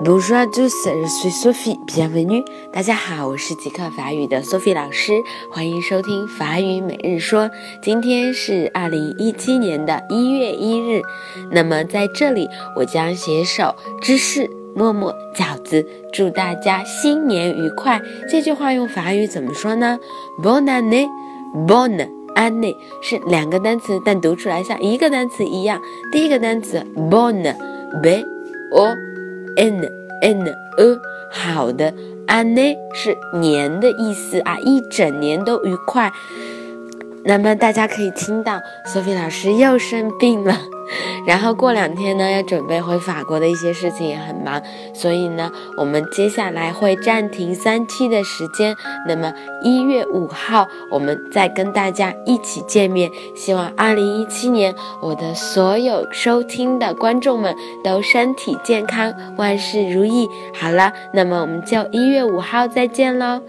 Bonjour à tous, je suis Sophie. Bienvenue. 大家好，我是极客法语的 Sophie 老师，欢迎收听法语每日说。今天是二零一七年的一月一日。那么在这里，我将携手芝士、默默、饺子，祝大家新年愉快。这句话用法语怎么说呢？Bonne année, bonne année 是两个单词，但读出来像一个单词一样。第一个单词 bonne，b o。N n a，好的，anne 是年的意思啊，一整年都愉快。那么大家可以听到，Sophie 老师又生病了。然后过两天呢，要准备回法国的一些事情也很忙，所以呢，我们接下来会暂停三期的时间。那么一月五号，我们再跟大家一起见面。希望二零一七年，我的所有收听的观众们都身体健康，万事如意。好了，那么我们就一月五号再见喽。